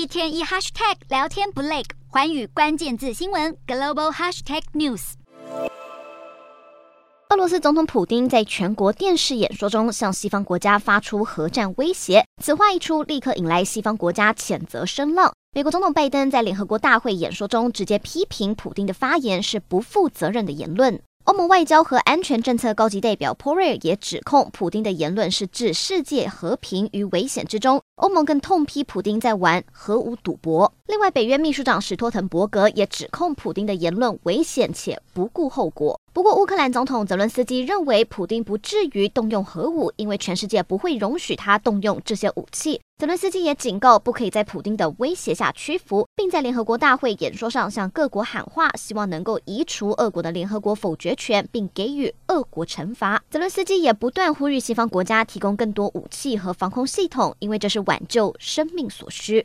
一天一 hashtag 聊天不累，环宇关键字新闻 global hashtag news。俄罗斯总统普丁在全国电视演说中向西方国家发出核战威胁，此话一出，立刻引来西方国家谴责声浪。美国总统拜登在联合国大会演说中直接批评普丁的发言是不负责任的言论。欧盟外交和安全政策高级代表波瑞尔也指控普丁的言论是置世界和平于危险之中。欧盟更痛批普丁在玩核武赌博。另外，北约秘书长史托滕伯格也指控普丁的言论危险且不顾后果。不过，乌克兰总统泽伦斯基认为普丁不至于动用核武，因为全世界不会容许他动用这些武器。泽伦斯基也警告，不可以在普丁的威胁下屈服，并在联合国大会演说上向各国喊话，希望能够移除俄国的联合国否决权，并给予俄国惩罚。泽伦斯基也不断呼吁西方国家提供更多武器和防空系统，因为这是挽救生命所需。